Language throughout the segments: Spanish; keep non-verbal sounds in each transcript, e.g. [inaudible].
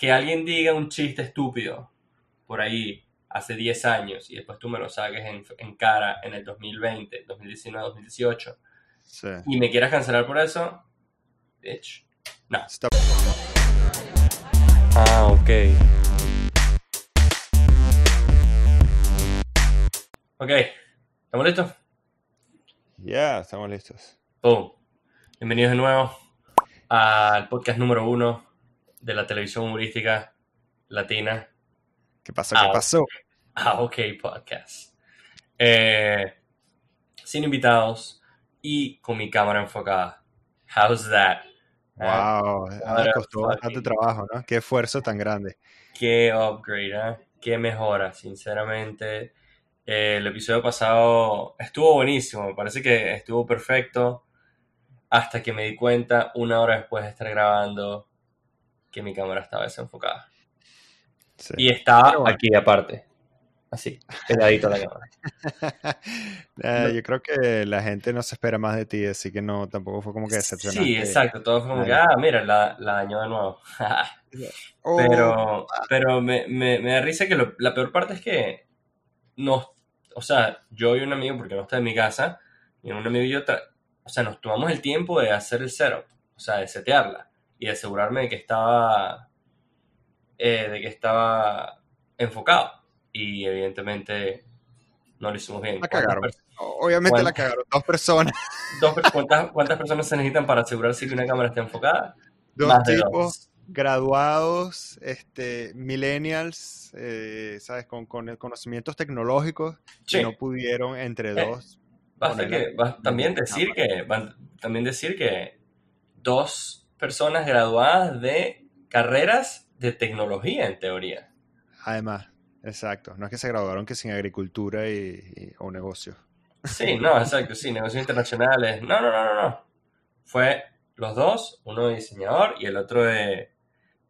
que alguien diga un chiste estúpido por ahí hace 10 años y después tú me lo saques en, en cara en el 2020, 2019, 2018 Sí. y me quieras cancelar por eso, bitch. No. Está- Ah, ok. Ok, ¿estamos listos? Ya, estamos listos. Boom. Bienvenidos de nuevo al podcast número uno de la televisión humorística latina. ¿Qué pasó? ¿Qué Ah, pasó? Ah, ok, podcast. Eh, sin invitados y con mi cámara enfocada. How's that? Ah, Wow, what ah, a costó bastante trabajo, ¿no? Qué esfuerzo tan grande. Qué upgrade, ¿eh? Qué mejora, sinceramente. Eh, el episodio pasado estuvo buenísimo, me parece que estuvo perfecto hasta que me di cuenta una hora después de estar grabando que mi cámara estaba desenfocada. Sí. Y estaba bueno. aquí aparte, así, pegadito a la cámara. [laughs] Eh, No. Yo creo que la gente no se espera más de ti, así que no, tampoco fue como que decepcionante. Sí, exacto, todo fue como que, ah, mira, la, la dañó de nuevo. [laughs] Oh, Pero, pero me, me, me da risa que lo- la peor parte es que nos, o sea, yo y un amigo, porque no está en mi casa, y un amigo y yo, o sea, nos tomamos el tiempo de hacer el setup, o sea, de setearla y de asegurarme de que estaba, eh, de que estaba enfocado. Y evidentemente no lo hicimos bien. La ¿Cuántas cagaron. Obviamente la cagaron. Dos personas, [laughs] dos ¿cuántas, cuántas personas se necesitan para asegurarse que una cámara esté enfocada? dos Más de tipos dos. graduados, este, millennials, eh, ¿sabes? Con, con conocimientos tecnológicos que Sí. no pudieron entre Eh, dos. Basta que, bas- también decir que, ban- también decir que dos personas graduadas de carreras de tecnología, en teoría. Además, exacto. No es que se graduaron que sin agricultura y, y- o negocio. Sí, no, exacto, sí, negocios internacionales. No, no, no, no, no. Fue los dos, uno de diseñador y el otro de,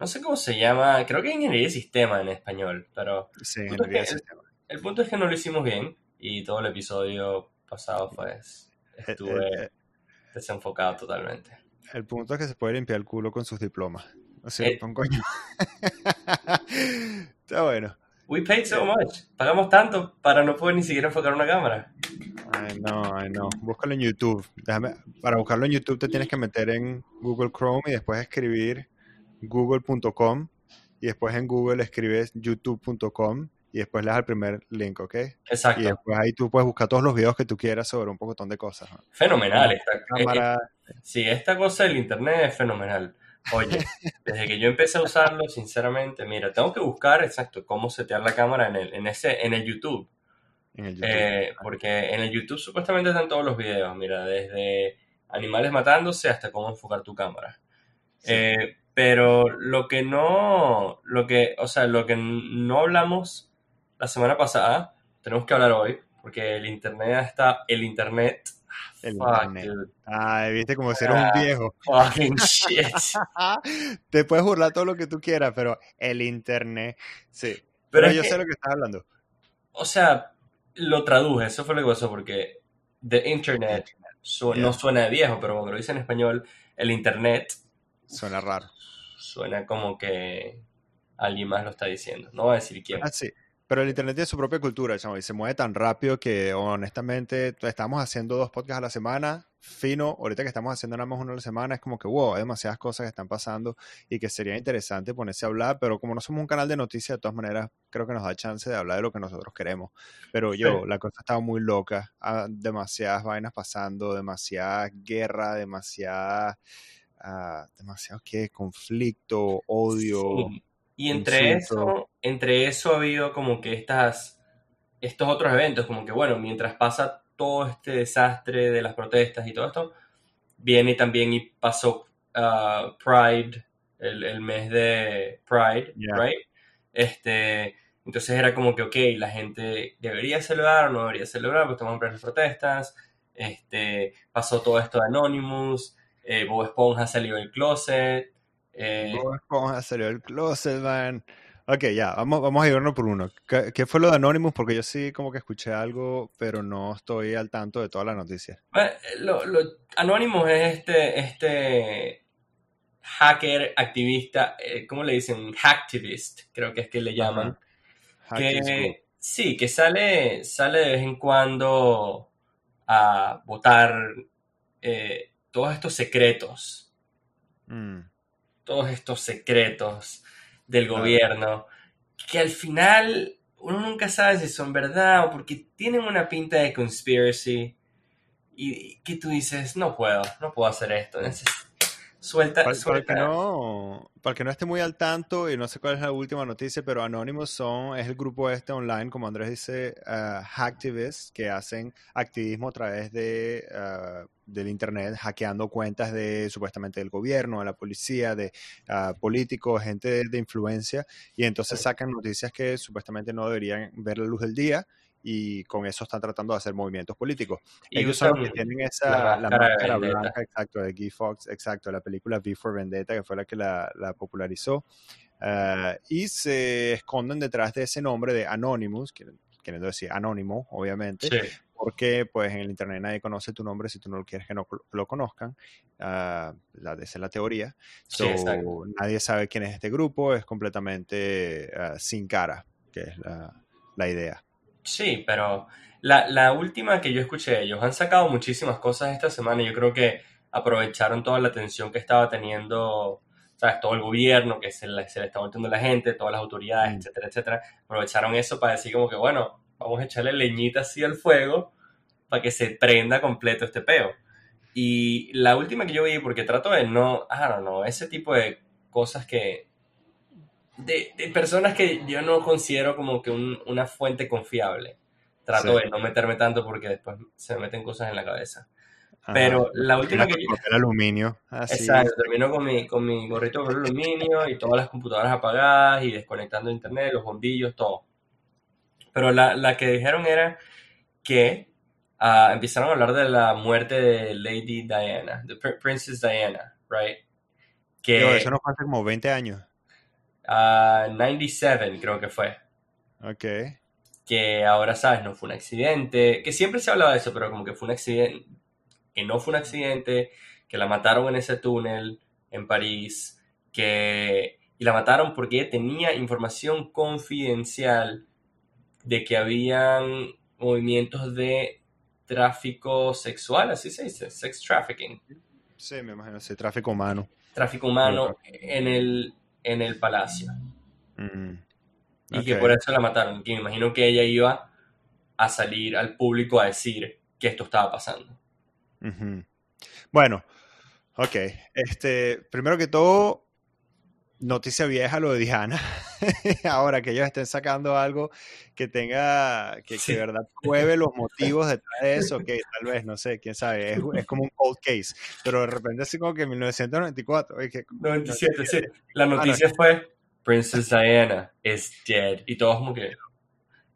no sé cómo se llama, creo que ingeniería de sistema en español, pero Sí, ingeniería de sistema. el punto es que no lo hicimos bien y todo el episodio pasado pues El, estuve el- desenfocado totalmente. El punto es que se puede limpiar el culo con sus diplomas. O sea, un coño. Está bueno. We paid so much. Pagamos tanto para no poder ni siquiera enfocar una cámara. Ay, no, ay, no. Búscalo en YouTube. Déjame, para buscarlo en YouTube te tienes que meter en Google Chrome y después escribir google.com y después en Google escribes youtube.com y después le das al primer link, ¿ok? Y Exacto. después ahí tú puedes buscar todos los videos que tú quieras sobre un pocotón de cosas. ¿no? Fenomenal. Eh, Cámara, eh, sí, esta cosa del internet es fenomenal. Oye, [laughs] desde que yo empecé a usarlo, sinceramente, mira, tengo que buscar exacto cómo setear la cámara en el, en ese, en el YouTube. en el YouTube. Eh, porque en el YouTube supuestamente están todos los videos, mira, desde animales matándose hasta cómo enfocar tu cámara. Sí. Eh, pero lo que no, lo que, o sea, lo que no hablamos la semana pasada, tenemos que hablar hoy, porque el internet está, el internet, El fuck, internet. dude, Ay, viste como si eres un Ah. viejo. fucking shit. [laughs] Te puedes burlar todo lo que tú quieras, pero el internet, sí. Pero yo que- sé lo que estás hablando. O sea, lo traduje, eso fue lo que pasó, porque the internet su- Yeah. no suena de viejo, pero cuando lo dice en español, el internet Suena raro. suena como que alguien más lo está diciendo. No voy a decir quién. Ah, sí. Pero el internet tiene su propia cultura, chamo, y se mueve tan rápido que honestamente estamos haciendo dos podcasts a la semana, fino, ahorita que estamos haciendo nada más uno a la semana, es como que wow, hay demasiadas cosas que están pasando y que sería interesante ponerse a hablar, pero como no somos un canal de noticias, de todas maneras, creo que nos da chance de hablar de lo que nosotros queremos. Pero yo, Sí. la cosa estaba muy loca, ah, demasiadas vainas pasando, demasiada guerra, demasiada, ah, demasiado qué, conflicto, odio. Sí. Y entre eso, entre eso ha habido como que estas, estos otros eventos, como que bueno, mientras pasa todo este desastre de las protestas y todo esto, viene también y pasó ah, Pride, el, el mes de Pride, Yeah. right? Este, entonces era como que, ok, la gente debería celebrar o no debería celebrar, porque estamos en plenas protestas. Este, pasó todo esto de Anonymous, eh, Bob Esponja salió del closet. Eh, Esponja salió del closet, man. Ok, ya, vamos, vamos a ir uno por uno. ¿Qué, qué fue lo de Anonymous? Porque yo sí como que escuché algo, pero no estoy al tanto de todas las noticias. Bueno, lo, lo- Anonymous es este, este, hacker, activista, eh, ¿cómo le dicen? Hacktivist, creo que es que le llaman. Que, sí, que sale, sale de vez en cuando a votar eh, todos estos secretos. Mm. Todos estos secretos del gobierno. Que al final uno nunca sabe si son verdad o porque tienen una pinta de conspiracy. Y que tú dices, no puedo, no puedo hacer esto. Suelta, para, suelta. Para, que no, para que no esté muy al tanto y no sé cuál es la última noticia, pero Anonymous son, es el grupo este online, como Andrés dice, uh, hacktivists, que hacen activismo a través de, uh, del Internet, hackeando cuentas de supuestamente del gobierno, de la policía, de uh, políticos, gente de, de, influencia, y entonces sacan noticias que supuestamente no deberían ver la luz del día y con eso están tratando de hacer movimientos políticos. Y Ellos son los que tienen esa, la, máscara blanca, exacto, de Guy Fox, exacto, la película V for Vendetta, que fue la que la, la popularizó, uh, y se esconden detrás de ese nombre de Anonymous, queriendo decir anónimo, obviamente, sí. porque pues en el internet nadie conoce tu nombre si tú no quieres que no lo conozcan, uh, la, esa es la teoría, so, sí, nadie sabe quién es este grupo, es completamente uh, sin cara, que es la, la idea. Sí, pero la, la, última que yo escuché, ellos han sacado muchísimas cosas esta semana y yo creo que aprovecharon toda la atención que estaba teniendo, ¿sabes? Todo el gobierno, que se le, se le está volteando la gente, todas las autoridades, mm. etcétera, etcétera. Aprovecharon eso para decir como que, bueno, vamos a echarle leñita así al fuego para que se prenda completo este peo. Y la última que yo vi, porque trato de no, ah, no, no, ese tipo de cosas que, de, de, personas que yo no considero como que un, una fuente confiable. Trato sí. de no meterme tanto porque después se me meten cosas en la cabeza. Ajá. Pero la última que. El aluminio. Así. Exacto, termino con mi, con mi gorrito de aluminio y todas las computadoras apagadas y desconectando internet, los bombillos, todo. Pero la, la que dijeron era que uh, empezaron a hablar de la muerte de Lady Diana, de Princess Diana, right? Que, Pero eso nos pasa como 20 años. Uh, 97 creo que fue. Ok. Que ahora, ¿sabes? No fue un accidente. Que siempre se hablaba de eso, pero como que fue un accidente. Que no fue un accidente. Que la mataron en ese túnel en París. Que... Y la mataron porque tenía información confidencial de que habían movimientos de tráfico sexual, así se dice, sex trafficking. Sí, me imagino, sí, tráfico humano. Tráfico humano en el en el palacio. Mm, okay. Y que por eso la mataron. Que me imagino que ella iba a salir al público a decir que esto estaba pasando. Bueno, ok. Este, primero que todo, noticia vieja lo de Diana. [laughs] Ahora que ellos estén sacando algo que tenga, que, sí. que de verdad [laughs] pruebe los motivos detrás de eso, que tal vez, no sé, quién sabe, es, es, como un cold case, pero de repente así como que en 1994. Que, 97, sí. La noticia ah, no, fue Princess Diana is dead. Y todos como que...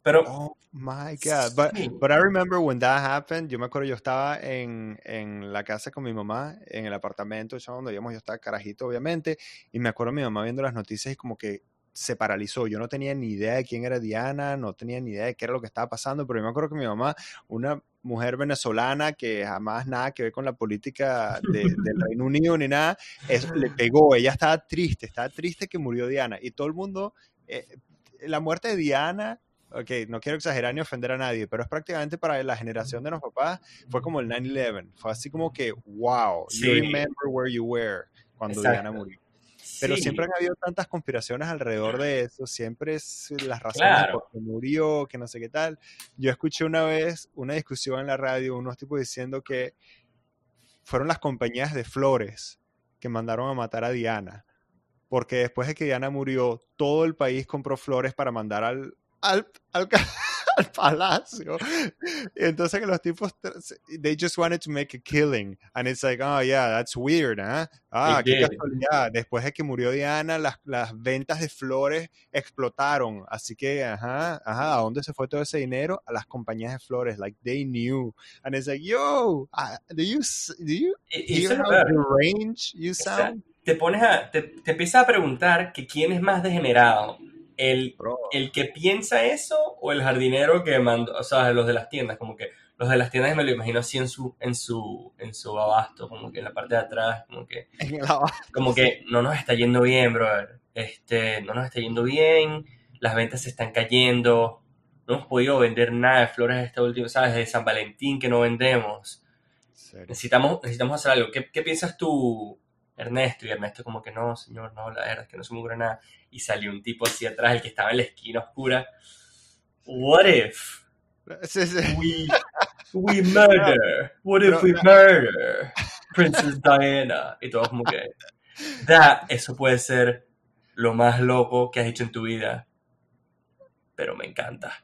Pero... Oh my God. But, but I remember when that happened, yo me acuerdo, yo estaba en, en la casa con mi mamá, en el apartamento, donde íbamos, yo estaba carajito, obviamente, y me acuerdo mi mamá viendo las noticias y como que se paralizó. Yo no tenía ni idea de quién era Diana, no tenía ni idea de qué era lo que estaba pasando, pero yo me acuerdo que mi mamá, una mujer venezolana que jamás nada que ver con la política de, del [laughs] Reino Unido ni nada, eso le pegó. Ella estaba triste, estaba triste que murió Diana. Y todo el mundo, eh, la muerte de Diana ok, no quiero exagerar ni ofender a nadie, pero es prácticamente para la generación de los papás, fue como el 9-11. Fue así como que, wow, sí. you remember where you were cuando Exacto. Diana murió. Pero sí. siempre han habido tantas conspiraciones alrededor de eso, siempre es las razones claro. por qué murió, que no sé qué tal. Yo escuché una vez una discusión en la radio, unos tipos diciendo que fueron las compañías de flores que mandaron a matar a Diana, porque después de que Diana murió, todo el país compró flores para mandar al, al, al, [laughs] al palacio. Y entonces que los tipos, they just wanted to make a killing. And it's like, oh yeah, that's weird, ¿eh? Ah, qué casualidad. Después de que murió Diana, las, las ventas de flores explotaron. Así que, ajá, ajá, ¿a dónde se fue todo ese dinero? A las compañías de flores. Like, they knew. And it's like, yo, uh, do you, do you hear how deranged you sound? Te pones a, te, te empiezas a preguntar que quién es más degenerado el, el, que piensa eso o el jardinero que mandó, o sea, los de las tiendas, como que los de las tiendas me lo imagino así en su, en su, en su abasto, como que en la parte de atrás, como que, como que no nos está yendo bien, brother. Este, no nos está yendo bien, las ventas se están cayendo, no hemos podido vender nada de flores este último, ¿sabes? De San Valentín que no vendemos. Necesitamos, necesitamos hacer algo. ¿Qué, ¿Qué, piensas tú, Ernesto? Y Ernesto como que no, señor, no, la verdad es que no se me ocurre nada. Y salió un tipo así atrás, el que estaba en la esquina oscura. What if? Sí, sí. We, we murder. What if we murder Princess Diana? Y todo como que, that, eso puede ser lo más loco que has hecho en tu vida. Pero me encanta.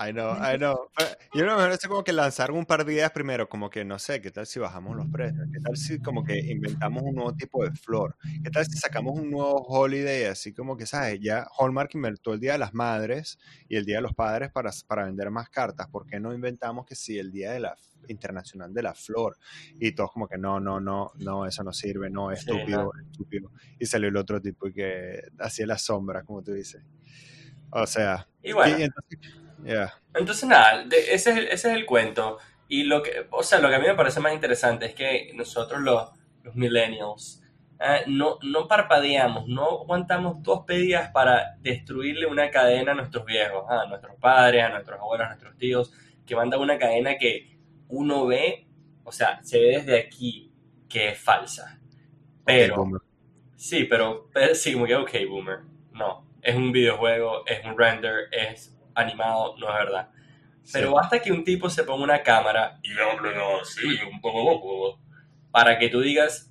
I know, I know. Yo lo mejor es como que lanzar un par de ideas primero, como que no sé, ¿qué tal si bajamos los precios? ¿Qué tal si como que inventamos un nuevo tipo de flor? ¿Qué tal si sacamos un nuevo holiday? Así como que, ¿sabes? Ya Hallmark inventó el Día de las Madres y el Día de los Padres para, para vender más cartas. ¿Por qué no inventamos que si el Día de la Internacional de la Flor? Y todos como que no, no, no, no, eso no sirve, no, es estúpido, sí, no. estúpido. Y salió el otro tipo y que hacía la sombra, como tú dices. O sea, y bueno. y entonces, yeah. Entonces, nada, de, ese, es el, ese es el cuento. Y lo que, o sea, lo que a mí me parece más interesante es que nosotros los, los millennials eh, no, no parpadeamos, no aguantamos dos pedidas para destruirle una cadena a nuestros viejos, a nuestros padres, a nuestros abuelos, a nuestros tíos, que mandan una cadena que uno ve, o sea, se ve desde aquí que es falsa. Pero, Okay, sí, pero, pero sí, como que, ok, boomer, no, es un videojuego, es un render, es animado, no es verdad. Pero Sí. basta que un tipo se ponga una cámara y hable así, un poco para que tú digas,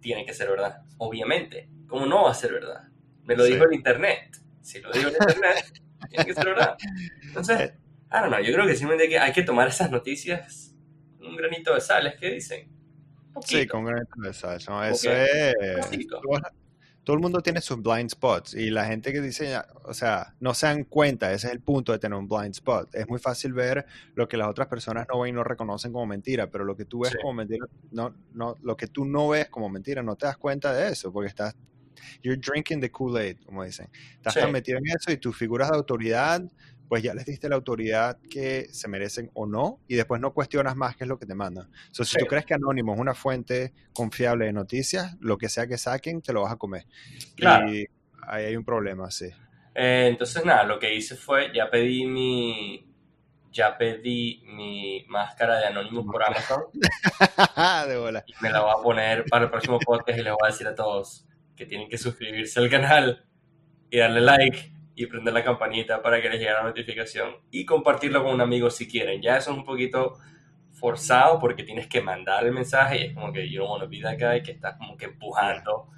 tiene que ser verdad. Obviamente, ¿cómo no va a ser verdad? Me lo Sí. dijo el internet. Si lo dijo el internet, [laughs] tiene que ser verdad. Entonces, Eh. I don't know, yo creo que simplemente que hay que tomar esas noticias con un granito de sal, ¿es que dicen? Un Sí, poquito, con granito de sal. ¿no? Eso que, es. poquito. Todo el mundo tiene sus blind spots y la gente que dice, o sea, no se dan cuenta, ese es el punto de tener un blind spot. Es muy fácil ver lo que las otras personas no ven y no reconocen como mentira, pero lo que tú ves Sí. como mentira, no, no, lo que tú no ves como mentira, no te das cuenta de eso, porque estás, you're drinking the Kool-Aid, como dicen. Estás Sí. tan metido en eso y tus figuras de autoridad, pues ya les diste la autoridad que se merecen o no, y después no cuestionas más qué es lo que te mandan. So, si Sí. tú crees que Anónimo es una fuente confiable de noticias, lo que sea que saquen, te lo vas a comer. Claro. Y ahí hay un problema, sí. Eh, entonces, nada, lo que hice fue, ya pedí mi, ya pedí mi máscara de Anonymous por Amazon [laughs] de bola. y me la voy a poner para el próximo podcast y les voy a decir a todos que tienen que suscribirse al canal y darle like y prender la campanita para que les llegue la notificación y compartirlo con un amigo si quieren. Ya eso es un poquito forzado porque tienes que mandar el mensaje y es como que you don't want to be that guy que estás como que empujando.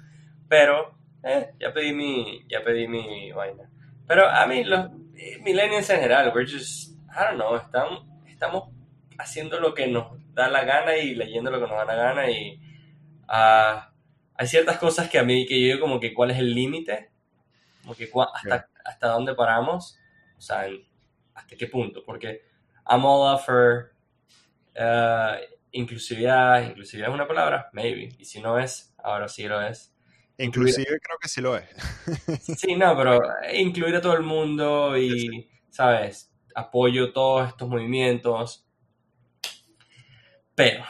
Pero, eh, ya pedí mi, ya pedí mi vaina. Pero a mí, los eh, millennials en general, we're just, I don't know, estamos, estamos haciendo lo que nos da la gana y leyendo lo que nos da la gana y ah, hay ciertas cosas que a mí, que yo digo como que cuál es el límite, como que hasta, hasta dónde paramos, o sea, en- hasta qué punto, porque I'm all up for uh, inclusividad, inclusividad es una palabra, maybe, y si no es, ahora sí lo es. Inclusive creo que sí lo es. [laughs] Sí, no, pero incluir a todo el mundo y, ¿sabes? Apoyo todos estos movimientos. Pero,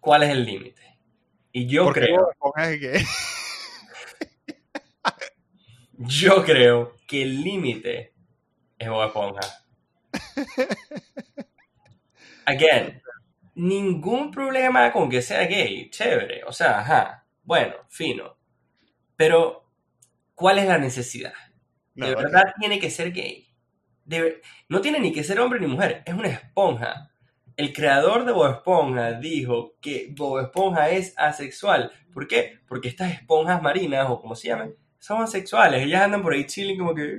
¿cuál es el límite? Y yo Porque creo. Yo creo que el límite es Bob Esponja. [laughs] Again, ningún problema con que sea gay, chévere, o sea, ajá, bueno, fino. Pero, ¿cuál es la necesidad? No, de verdad tiene que ser gay. De no tiene ni que ser hombre ni mujer, es una esponja. El creador de Bob Esponja dijo que Bob Esponja es asexual. ¿Por qué? Porque estas esponjas marinas, o como se llaman, son asexuales. Ellas andan por ahí chilling como que...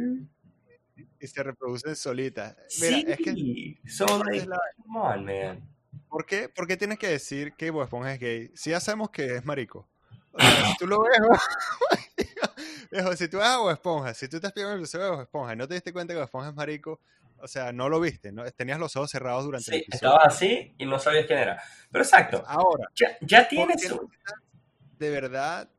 y se reproducen solitas. Mira, sí, es que so esa like, la- come on, man. ¿por qué, por qué tienes que decir que Bob Esponja es gay? Si ya sabemos que es marico. O sea, si tú lo ves, [laughs] viejo, si tú ves a Bob Esponja, si tú estás viendo el episodio de Bob Esponja y no te diste cuenta que Bob Esponja es marico, o sea, no lo viste, ¿no? tenías los ojos cerrados durante el Sí, episodio. estabas así y no sabías quién era. Pero exacto, Ahora, ya, ya ¿por tienes de verdad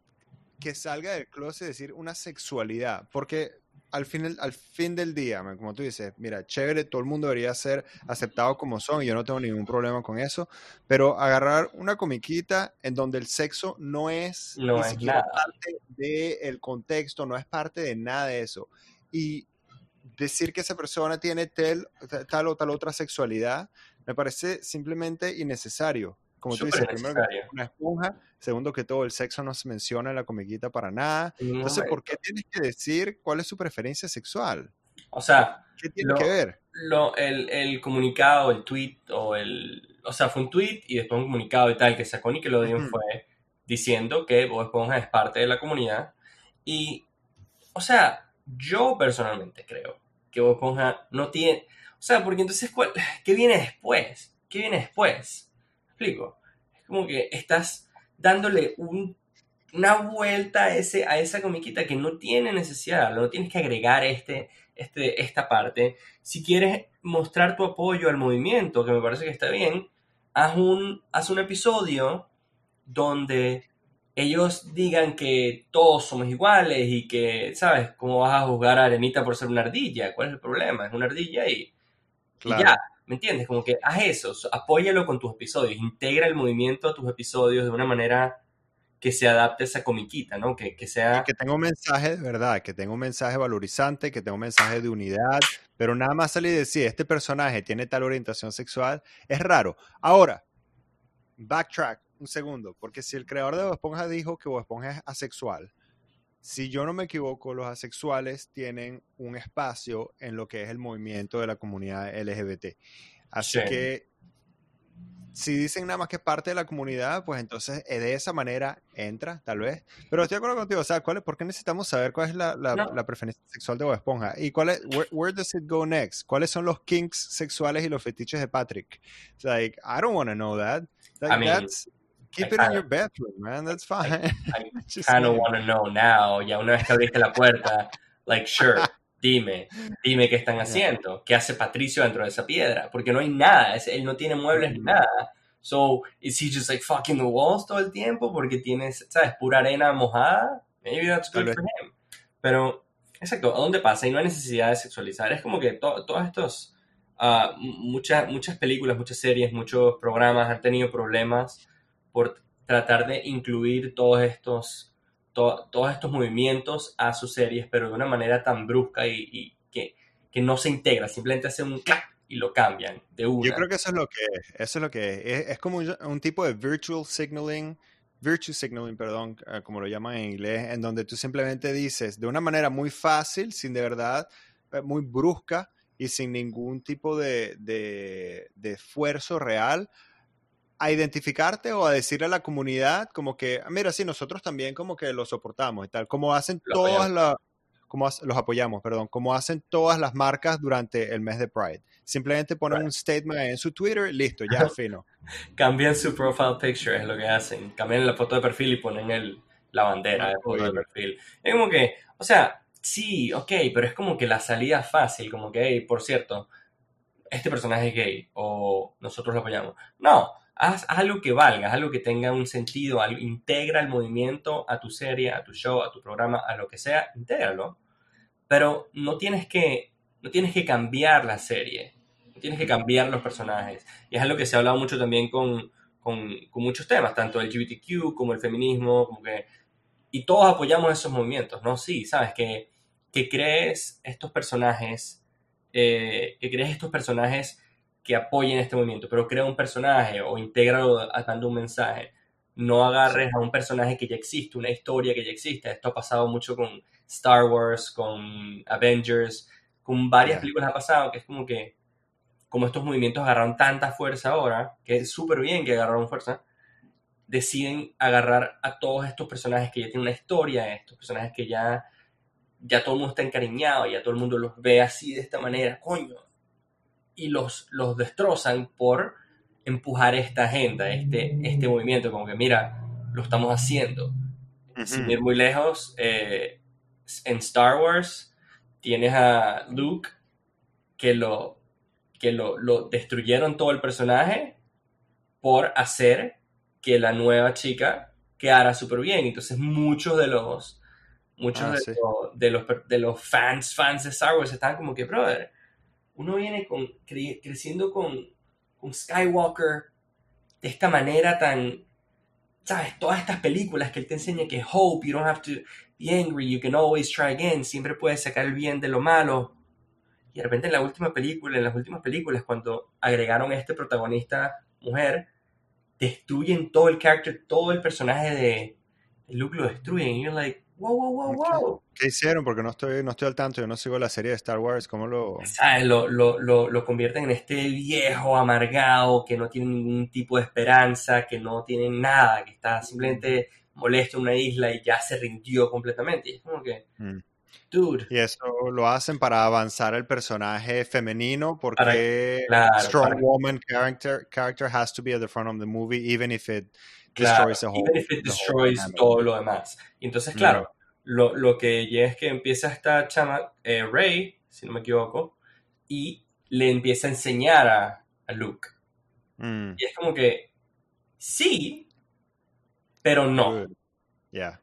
que salga del closet decir una sexualidad? Porque al fin, al fin del día, como tú dices, mira, chévere, todo el mundo debería ser aceptado como son, y yo no tengo ningún problema con eso, pero agarrar una comiquita en donde el sexo no es, no es nada. parte del contexto, no es parte de nada de eso. Y decir que esa persona tiene tal, tal o tal otra sexualidad, me parece simplemente innecesario. Como tú dices, primero que necesario. una esponja, segundo que todo, el sexo no se menciona en la comiquita para nada. Entonces, ¿por qué tienes que decir cuál es su preferencia sexual? O sea, ¿Qué tiene Lo- que ver? lo, el, el comunicado, el tweet, o el. O sea, fue un tweet y después un comunicado y tal que sacó Nickelodeon Ujú. fue diciendo que Bob Esponja es parte de la comunidad. Y, o sea, yo personalmente creo que Bob Esponja no tiene. O sea, porque entonces, ¿cuál, ¿qué viene después? ¿Qué viene después? ¿Me explico? Es como que estás dándole un- una vuelta a, ese, a esa comiquita que no tiene necesidad, no tienes que agregar este, este, esta parte. Si quieres mostrar tu apoyo al movimiento, que me parece que está bien, haz un, haz un episodio donde ellos digan que todos somos iguales y que, ¿sabes? ¿Cómo vas a juzgar a Arenita por ser una ardilla? ¿Cuál es el problema? Es una ardilla y ya, ¿me entiendes? Como que haz eso, apóyalo con tus episodios, integra el movimiento a tus episodios de una manera que se adapte a esa comiquita, ¿no? Que, que sea... Que tenga un mensaje de verdad, que tenga un mensaje valorizante, que tenga un mensaje de unidad, pero nada más salir y decir, este personaje tiene tal orientación sexual, es raro. Ahora, backtrack un segundo, porque si el creador de Bob Esponja dijo que Bob Esponja es asexual, si yo no me equivoco, los asexuales tienen un espacio en lo que es el movimiento de la comunidad LGBT. Así Sí. que si dicen nada más que es parte de la comunidad, pues entonces eh, de esa manera entra, tal vez. Pero estoy de acuerdo contigo, o sea, ¿cuál es, ¿por qué necesitamos saber cuál es la, la, No. la preferencia sexual de Bob Esponja? ¿Y cuál es, where, where does it go next? ¿Cuáles son los kinks sexuales y los fetiches de Patrick? It's like, I don't want to know that. Like, I mean, that's, keep I it in your bedroom, man, that's fine. I [laughs] Just kind of want to know now. Ya una vez que abriste la puerta, like, sure, [laughs] dime, dime qué están haciendo. ¿Qué hace Patricio dentro de esa piedra? Porque no hay nada, es- él no tiene muebles ni Ujú. nada. So, is he just like fucking the walls todo el tiempo porque tienes, ¿sabes? Pura arena mojada? Maybe that's good for him. Pero, exacto, ¿a dónde pasa? Y no hay necesidad de sexualizar. Es como que to- todos estos, m- muchas, muchas películas, muchas series, muchos programas han tenido problemas por tratar de incluir todos estos, to- todos estos movimientos a sus series, pero de una manera tan brusca y, y que, que no se integra, simplemente hace un clac y lo cambian de una. Yo creo que eso es lo que es. Eso es lo que es. Es, es como un, un tipo de virtual signaling, virtue signaling, perdón, eh, como lo llaman en inglés, en donde tú simplemente dices de una manera muy fácil, sin de verdad, eh, muy brusca y sin ningún tipo de, de, de esfuerzo real, a identificarte o a decirle a la comunidad como que, "Ah, mira, sí, nosotros también como que lo soportamos y tal, como hacen Lo todas las, como hace- los apoyamos, perdón, como hacen todas las marcas durante el mes de Pride. Simplemente ponen Right. un statement en su Twitter, listo, ya, [laughs] fino. Cambian su profile picture, es lo que hacen. Cambian la foto de perfil y ponen el, la bandera de foto de perfil. Es como que, o sea, sí, ok, pero es como que la salida fácil, como que, hey, por cierto, este personaje es gay o nosotros lo apoyamos. No, haz, algo que valga, algo que tenga un sentido, algo- integra el movimiento a tu serie, a tu show, a tu programa, a lo que sea, intégralo. Pero no tienes que, no tienes que cambiar la serie, no tienes que cambiar los personajes. Y es algo que se ha hablado mucho también con, con, muchos temas, tanto el LGBTQ como el feminismo, como. Y todos apoyamos esos movimientos, ¿no? Sí, sabes, que, que crees estos personajes, eh, que crees estos personajes que apoyen este movimiento, pero crea un personaje o intégralo dando un mensaje. No agarres a un personaje que ya existe, una historia que ya existe. Esto ha pasado mucho con Star Wars, con Avengers, con varias películas ha pasado, que es como que, como estos movimientos agarraron tanta fuerza ahora, que es súper bien que agarraron fuerza, deciden agarrar a todos estos personajes que ya tienen una historia, estos personajes que ya, ya todo el mundo está encariñado, ya todo el mundo los ve así de esta manera, coño, y los, los destrozan por empujar esta agenda, este, este movimiento, como que mira, lo estamos haciendo. Sin ir muy lejos, eh, en Star Wars tienes a Luke que lo que lo, lo destruyeron todo el personaje por hacer que la nueva chica quedara súper bien. Entonces muchos de los muchos Ah, de, sí. los, de, los, per- de los fans, fans de Star Wars estaban como que, brother, uno viene con, cre- creciendo con, Skywalker de esta manera tan, ¿sabes? Todas estas películas que él te enseña que hope, you don't have to be angry, you can always try again, siempre puedes sacar el bien de lo malo. Y de repente en la última película, en las últimas películas, cuando agregaron a este protagonista mujer, destruyen todo el character, todo el personaje de, de Luke lo destruyen. Y you're like, wow, wow, wow, wow. ¿Qué hicieron? Porque no estoy, no estoy al tanto, yo no sigo la serie de Star Wars, ¿cómo lo...? ¿Sabes? Lo, lo, lo, lo convierten en este viejo amargado que no tiene ningún tipo de esperanza, que no tiene nada, que está simplemente molesto en una isla y ya se rindió completamente. Y es como que, Mm. dude, Y eso lo hacen para avanzar el personaje femenino porque claro, strong para- woman character character has to be at the front of the movie even if it Claro, destroys the whole, even if it the whole destroys todo lo demás. Y entonces, Mm. claro, lo, lo que llega es que empieza esta chama, eh, Rey, si no me equivoco, y le empieza a enseñar a, a Luke. Mm, Y es como que, sí, pero no. Yeah.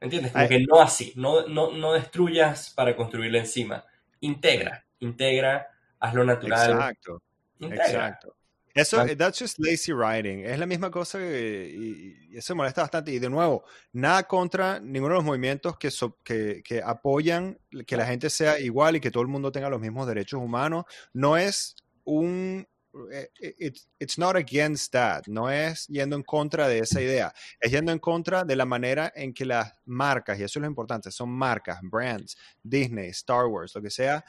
¿Entiendes? Como que no así. No, no, no destruyas para construirlo encima. Integra, integra, hazlo natural. Exacto. Integra. Exacto. Eso, Vale. that's just lazy writing. Es la misma cosa que- y, y eso molesta bastante. Y de nuevo, nada contra ninguno de los movimientos que, so- que, que apoyan que la gente sea igual y que todo el mundo tenga los mismos derechos humanos. No es un... eh, It's, it's not against that. No es yendo en contra de esa idea. Es yendo en contra de la manera en que las marcas, y eso es lo importante, son marcas, brands, Disney, Star Wars, lo que sea,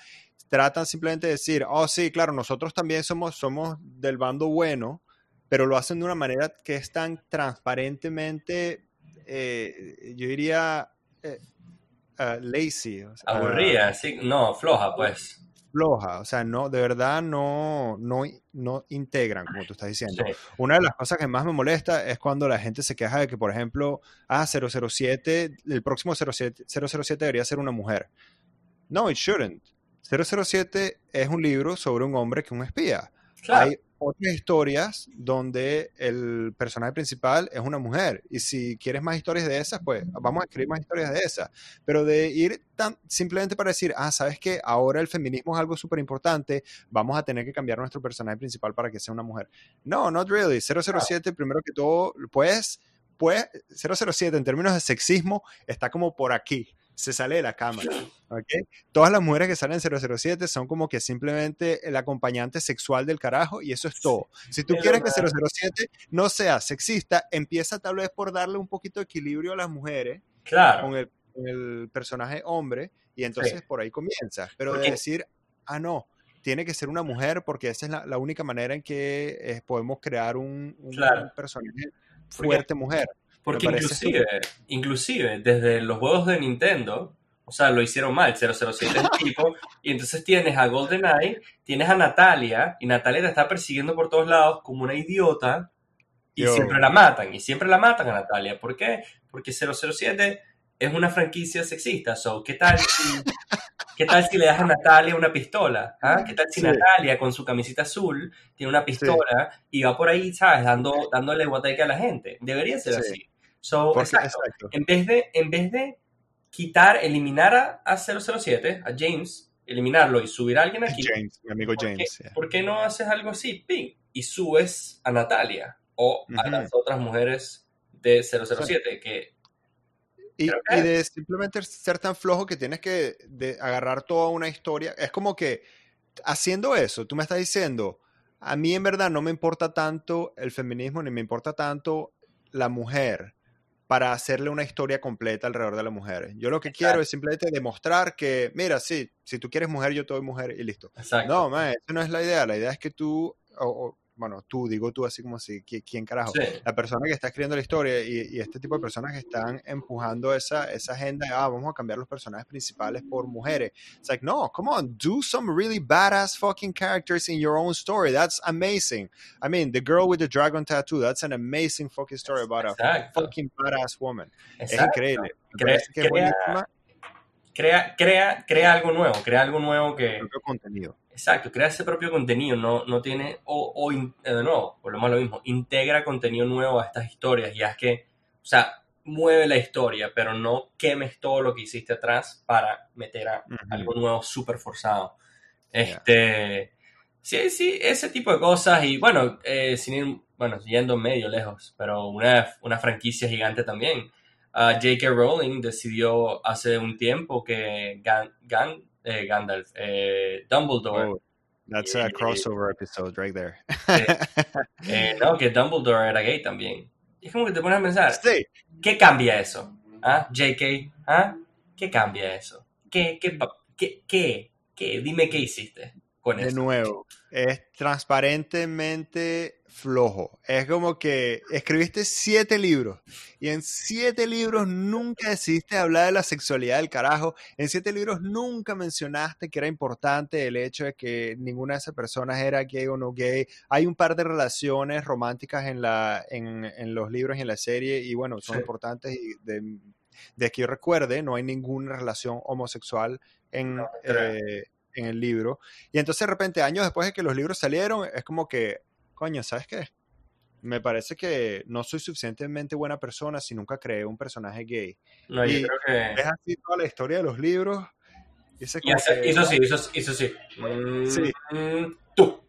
tratan simplemente de decir, oh sí, claro, nosotros también somos, somos del bando bueno, pero lo hacen de una manera que es tan transparentemente, eh, yo diría, eh, ah, lazy. o sea, Aburrida, sí. No, floja, pues. floja, o sea, no, de verdad no, no, no integran, como tú estás diciendo. Sí. Una de las cosas que más me molesta es cuando la gente se queja de que, por ejemplo, ah, 007, el próximo 07, 007 debería ser una mujer. No, it shouldn't. 007 es un libro sobre un hombre que es un espía. Claro. Hay otras historias donde el personaje principal es una mujer. Y si quieres más historias de esas, pues vamos a escribir más historias de esas. Pero de ir tan simplemente para decir, ah, ¿sabes qué? Ahora el feminismo es algo súper importante, vamos a tener que cambiar nuestro personaje principal para que sea una mujer. No, not really. 007, primero que todo, pues, pues 007 en términos de sexismo está como por aquí. Se sale de la cámara. ¿ok? Todas las mujeres que salen en 007 son como que simplemente el acompañante sexual del carajo y eso es todo. Si tú Es quieres que verdad. 007 no sea sexista, empieza tal vez por darle un poquito de equilibrio a las mujeres Claro. con el, con el personaje hombre y entonces Sí. por ahí comienza. Pero de decir, ah, no, tiene que ser una mujer porque esa es la, la única manera en que eh, podemos crear un, un Claro. personaje Porque- fuerte mujer. Porque inclusive, inclusive, desde los juegos de Nintendo, o sea, lo hicieron mal, 007 es el tipo, y entonces tienes a GoldenEye, tienes a Natalia, y Natalia te está persiguiendo por todos lados como una idiota, y Yo. siempre la matan, y siempre la matan a Natalia. ¿Por qué? Porque 007 es una franquicia sexista, so, ¿qué tal si, ¿qué tal si le das a Natalia una pistola? ¿Ah? ¿Qué tal si Sí. Natalia con su camisita azul tiene una pistola y va por ahí, ¿sabes? Dando, dándole guateque a la gente. Debería ser Sí. así. So, Porque- exacto. exacto. En vez de, en vez de quitar, eliminar a, a 007, a James, eliminarlo y subir a alguien aquí, James, mi amigo ¿por qué, James. yeah. por qué no haces algo así? Ping, y subes a Natalia o a Ujú. las otras mujeres de 007, que Y, y de simplemente ser tan flojo que tienes que de agarrar toda una historia. Es como que haciendo eso, tú me estás diciendo, a mí en verdad no me importa tanto el feminismo ni me importa tanto la mujer para hacerle una historia completa alrededor de la mujer. Yo lo que quiero es simplemente demostrar que, mira, sí, si tú quieres mujer, yo te doy mujer y listo. exacto. No, man, eso no es la idea. La idea es que tú, o- o, bueno, tú, digo tú así como ¿qui- ¿quién carajo? Sí. la persona que está escribiendo la historia y, y este tipo de personas que están empujando esa, esa agenda de, ah, vamos a cambiar los personajes principales por mujeres. It's like, no, come on, do some really badass fucking characters in your own story. That's amazing. I mean, the girl with the dragon tattoo, that's an amazing fucking story about a fucking badass woman. Es exacto. increíble. Me Crea- que es crea- Crea, crea, crea algo nuevo, crea algo nuevo que, propio contenido. Exacto, crea ese propio contenido, no, no tiene, o, o eh, de nuevo, por lo más lo mismo, integra contenido nuevo a estas historias y haz que, o sea, mueve la historia, pero no quemes todo lo que hiciste atrás para meter a algo nuevo súper forzado. Este, sí, sí, ese tipo de cosas y bueno, eh, sin ir, bueno, yendo medio lejos, pero una, una franquicia gigante también. Ah, J.K. Rowling decidió hace un tiempo que Gan- Gan- eh, Gandalf, eh, Dumbledore, Oh, that's a Eh, crossover episode right there. eh, no, que Dumbledore era gay también. Es como que te pones a pensar, sí, ¿qué cambia eso? ¿Ah? JK, ¿ah? ¿Qué cambia eso? ¿Qué, qué, qué, qué, qué? Dime qué hiciste con de eso. nuevo, es transparentemente flojo. Es como que escribiste siete libros y en siete libros nunca decidiste hablar de la sexualidad del carajo. En siete libros nunca mencionaste que era importante el hecho de que ninguna de esas personas era gay o no gay. Hay un par de relaciones románticas en, la, en, en los libros y en la serie y bueno, son Sí. importantes y de, de que yo recuerde, no hay ninguna relación homosexual en, No, eh, en el libro. Y entonces de repente, años después de que los libros salieron, es como que, coño, ¿sabes qué? Me parece que no soy suficientemente buena persona si nunca creé un personaje gay. No, yo y- creo que... Es así toda la historia de los libros. Y ese Y hace- que, hizo sí, hizo, hizo sí. Mm, Sí. tú.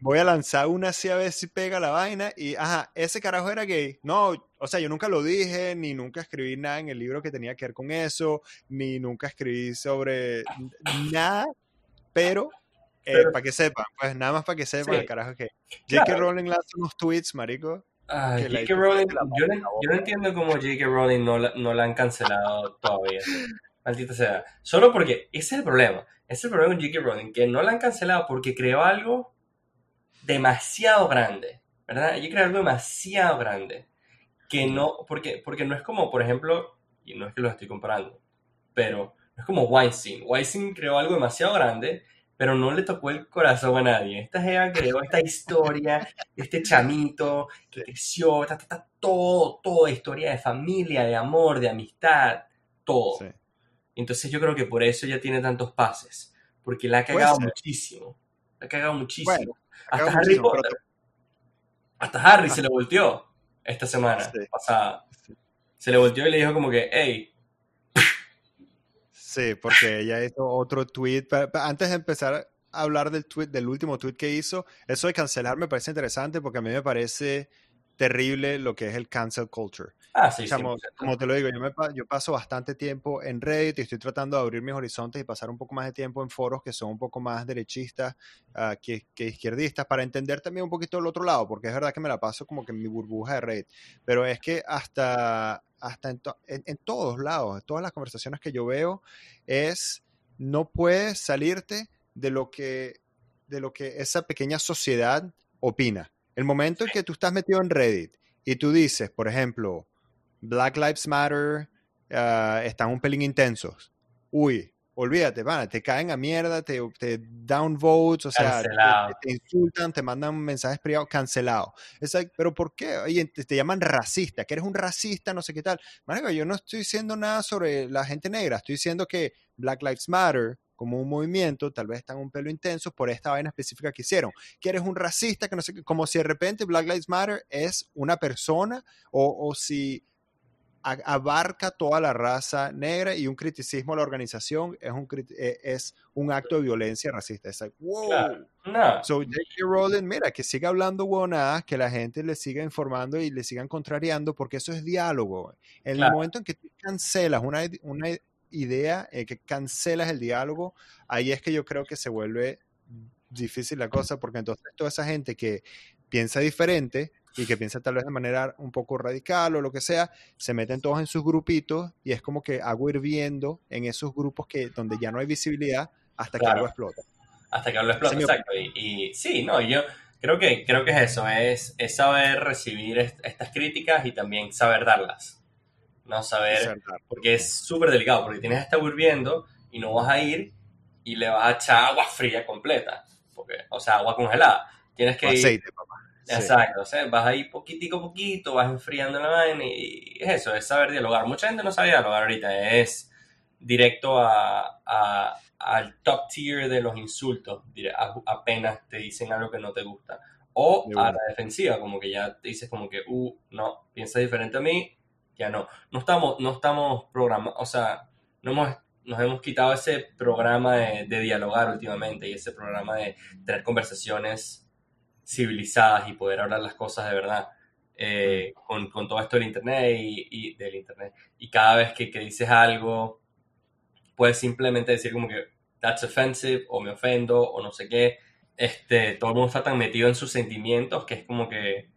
voy a lanzar una así a ver si pega la vaina y, ajá, ese carajo era gay. No, o sea, yo nunca lo dije, ni nunca escribí nada en el libro que tenía que ver con eso, ni nunca escribí sobre nada, pero, Pero- para que sepan, pues nada más para que sepan, Sí. el carajo que J.K. Claro. Rowling lanza unos tweets, marico. La J.K. Rowling, yo no, yo entiendo cómo J.K. Rowling no la, no la han cancelado todavía. Maldita sea. Solo porque ese es el problema. Ese es el problema con J.K. Rowling, que no la han cancelado porque creó algo demasiado grande. ¿Verdad? Ella creó algo demasiado grande. Que no, porque, porque no es como, por ejemplo, y no es que lo estoy comparando, pero no es como Weinstein. Weinstein creó algo demasiado grande, pero no le tocó el corazón a nadie. Esta Jeva creó esta historia, este chamito que creció, ta, ta, todo, todo, historia de familia, de amor, de amistad, todo. Sí. Entonces yo creo que por eso ella tiene tantos pases, porque la ha cagado muchísimo. La ha cagado muchísimo. Bueno, Hasta cagado Harry muchísimo, Potter. pero- Hasta Harry se le volteó esta semana Sí. pasada. Sí. Se le volteó y le dijo como que, hey, Sí, porque ella hizo otro tweet. Antes de empezar a hablar del tweet, del último tweet que hizo, eso de cancelar me parece interesante porque a mí me parece terrible lo que es el cancel culture. ah, sí, Chamo, 100%. como te lo digo, yo, me yo paso bastante tiempo en Reddit y estoy tratando de abrir mis horizontes y pasar un poco más de tiempo en foros que son un poco más derechistas ah, que, que izquierdistas para entender también un poquito el otro lado, porque es verdad que me la paso como que en mi burbuja de Reddit, pero es que hasta, hasta en, to- en- en todos lados, en todas las conversaciones que yo veo, es no puedes salirte de lo que, de lo que esa pequeña sociedad opina. El momento en que tú estás metido en Reddit y tú dices, por ejemplo, Black Lives Matter ah, están un pelín intensos. Uy, olvídate, van, te caen a mierda, te, te downvotes, o sea, te, insultan, te mandan mensajes privados, cancelado. Es like, pero ¿por qué? Oye, te, te llaman racista, que eres un racista, no sé qué tal. Marico, yo no estoy diciendo nada sobre la gente negra, estoy diciendo que Black Lives Matter como un movimiento, tal vez están un pelo intensos por esta vaina específica que hicieron. Que eres un racista, que no sé qué, como si de repente Black Lives Matter es una persona o, o si abarca toda la raza negra y un criticismo a la organización es un, eh, es un acto de violencia racista. Es like, wow. Claro. No, So, J.K. Rowling, mira, que siga hablando huevonadas, que la gente le siga informando y le sigan contrariando, porque eso es diálogo. En el Claro. momento en que tú cancelas una, una idea, eh, que cancelas el diálogo, ahí es que yo creo que se vuelve difícil la cosa, porque entonces toda esa gente que piensa diferente y que piensa tal vez de manera un poco radical o lo que sea, se meten todos en sus grupitos y es como que agua hirviendo en esos grupos que donde ya no hay visibilidad hasta que Claro. algo explota. hasta que lo explota, exacto. Y, y sí, no, yo creo que, creo que es eso, es, es saber recibir est- estas críticas y también saber darlas. No saber, porque es súper delicado, porque tienes esta hirviendo y no vas a ir y le vas a echar agua fría completa, porque, o sea, agua congelada. Tienes que O ir, aceite, papá. Exacto, o sea, vas ahí poquitico a poquito, vas enfriando la vaina y es eso, es saber dialogar. Mucha gente no sabe dialogar ahorita, es directo a, a- al top tier de los insultos, apenas te dicen algo que no te gusta. O a la defensiva, como que ya te dices como que, uh, no, piensas diferente a mí, ya no. No estamos, no estamos programados, o sea, no hemos, nos hemos quitado ese programa de, de dialogar últimamente y ese programa de tener conversaciones civilizadas y poder hablar las cosas de verdad. Eh, con, con, todo esto del internet y, y, del internet y cada vez que, que, dices algo puedes simplemente decir como que that's offensive o me ofendo o no sé qué este todo el mundo está tan metido en sus sentimientos que es como que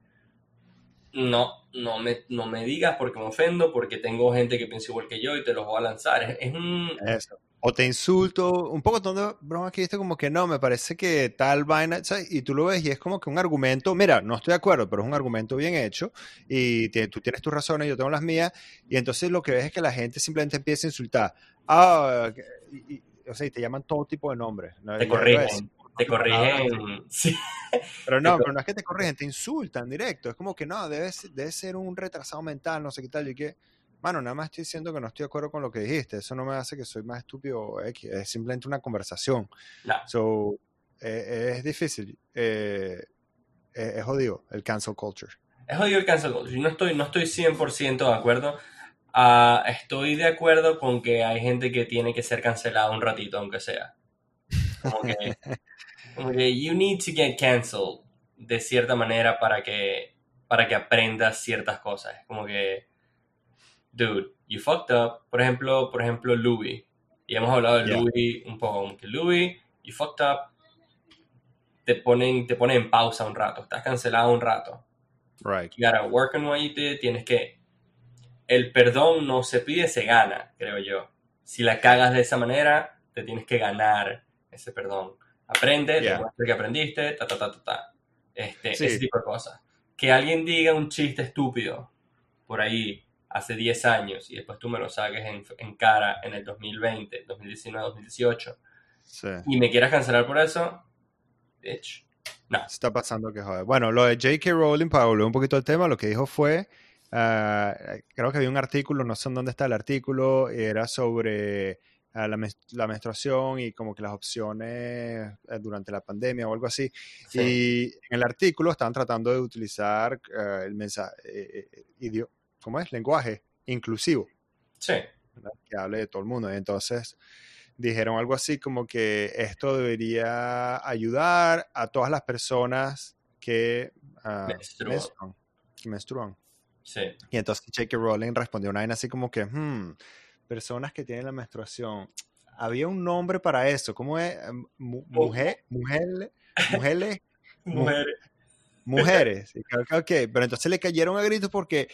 no no me, no me digas porque me ofendo porque tengo gente que piensa igual que yo y te los voy a lanzar es, es un Eso o te insulto, un poco de bromas que viste como que no, me parece que tal vaina, ¿sabes? y tú lo ves y es como que un argumento, mira, no estoy de acuerdo, pero es un argumento bien hecho y tú tienes tus razones, yo tengo las mías, y entonces lo que ves es que la gente simplemente empieza a insultar. Ah, y, o sea, y te llaman todo tipo de nombres. ¿no? Te corrigen, te corrigen. Sí. Pero [laughs] no, pero no es que te corrigen, te insultan directo, es como que no, debe, debe ser un retrasado mental, no sé qué tal, y que Mano, nada más estoy diciendo que no estoy de acuerdo con lo que dijiste. Eso no me hace que soy más estúpido. Es simplemente una conversación. No. So, eh, es difícil. Eh, es jodido el cancel culture. Es jodido el cancel culture. Yo no estoy, no estoy 100% de acuerdo. Uh, estoy de acuerdo con que hay gente que tiene que ser cancelada un ratito, aunque sea. Como que, [laughs] como que you need to get canceled de cierta manera para que, para que aprendas ciertas cosas. Como que dude, you fucked up. Por ejemplo, por ejemplo, Louis. Y hemos hablado de Louis un poco, como que Louis, you fucked up. Te ponen, te ponen en pausa un rato, estás cancelado un rato. Right. You gotta work on what you did, tienes que... El perdón no se pide, se gana, creo yo. Si la cagas de esa manera, te tienes que ganar ese perdón. Aprende, Yeah. demuestra que aprendiste, ta, ta, ta, ta, ta. Este, Sí. Ese tipo de cosas. Que alguien diga un chiste estúpido por ahí hace 10 años y después tú me lo saques en, en cara en el 2020, 2019, 2018 Sí. y me quieras cancelar por eso, bitch. No. Está pasando que joder. Bueno, lo de J.K. Rowling, para volver un poquito al tema, lo que dijo fue, ah, creo que había un artículo, no sé en dónde está el artículo, era sobre la, la menstruación y como que las opciones eh, durante la pandemia o algo así. Sí. Y en el artículo estaban tratando de utilizar ah, el mensaje, ¿cómo es? Lenguaje inclusivo. Sí. ¿verdad? que hable de todo el mundo. Y entonces dijeron algo así como que esto debería ayudar a todas las personas que ah, Menstruan. menstruan. Sí. Y entonces J.K. Rowling respondió una vaina así como que, hmm, personas que tienen la menstruación. Había un nombre para eso, ¿cómo es? Mu- mujer, mujer, mujeres, [laughs] Mu- Mujer. mujeres. Creo que, ok, pero entonces le cayeron a gritos porque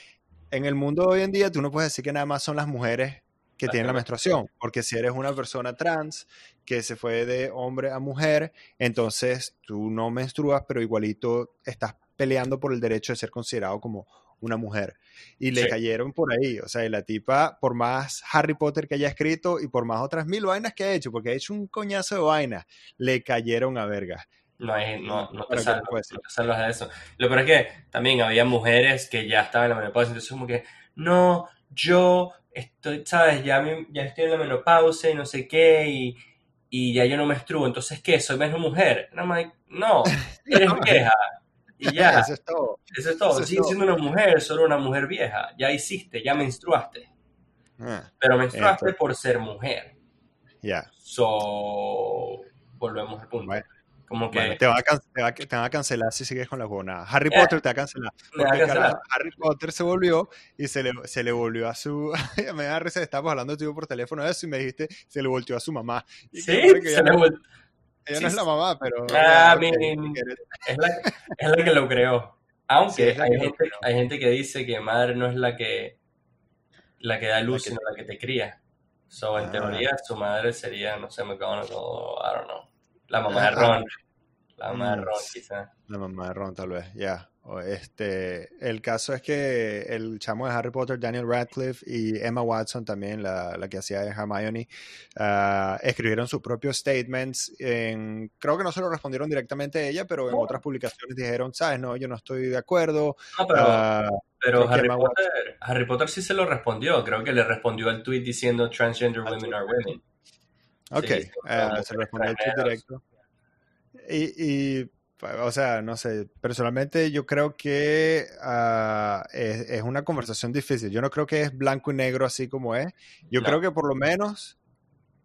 en el mundo de hoy en día tú no puedes decir que nada más son las mujeres que tienen la menstruación, porque si eres una persona trans que se fue de hombre a mujer, entonces tú no menstruas, pero igualito estás peleando por el derecho de ser considerado como una mujer. Y le Sí. cayeron por ahí, o sea, y la tipa, por más Harry Potter que haya escrito y por más otras mil vainas que ha hecho, porque ha hecho un coñazo de vainas, le cayeron a verga. No, hay, no, no, te Bueno, ¿qué salvas, te puedo decir? no salvas de eso. Lo peor es que también había mujeres que ya estaban en la menopausia, entonces como que, no, yo estoy, sabes, ya, ya estoy en la menopausia y no sé qué, y, y ya yo no menstruo, entonces ¿qué? ¿Soy menos mujer? No, no, [laughs] eres vieja. Y ya, [laughs] Eso es todo. eso es todo. eso es Sigues todo. siendo una mujer, solo una mujer vieja. Ya hiciste, ya menstruaste. Ah, Pero menstruaste por ser mujer. Ya. So, volvemos al punto. Bueno. Como que Bueno, te van, a te, va a- te van a cancelar si sigues con la huevonada. Harry Eh, Potter te va a cancelar. me va a Porque cancelar. carajo, Harry Potter se volvió y se le, se le volvió a su. [laughs] me da risa, estábamos hablando tú por teléfono de eso y me dijiste, se le volteó a su mamá. Y Sí, se le no, vol- ella sí, no es la mamá, pero. Ah, es, la, es la que lo creó. Aunque Sí, hay, que gente, creó. hay gente que dice que madre no es la que la que da luz, sino la que te cría. So, en Ah. teoría, su madre sería, no sé, McGonagall o I don't know. La mamá de Ah, Ron. La mamá de Mm, quizás. La mamá de Ron, tal vez, ya. O Este, el caso es que el chamo de Harry Potter, Daniel Radcliffe y Emma Watson también, la, la que hacía de Hermione, ah, escribieron sus propios statements. En, creo que no se lo respondieron directamente a ella, pero en No. otras publicaciones dijeron, sabes, no, yo no estoy de acuerdo. No, pero, ah, pero Harry, Potter, Harry Potter sí se lo respondió. Creo que le respondió al tweet diciendo transgender women are women. ok, Sí, como se respondió el tweet directo. Y, y, o sea, no sé, personalmente yo creo que ah, es, es, una conversación difícil. Yo no creo que es blanco y negro así como es. Yo creo que por lo menos,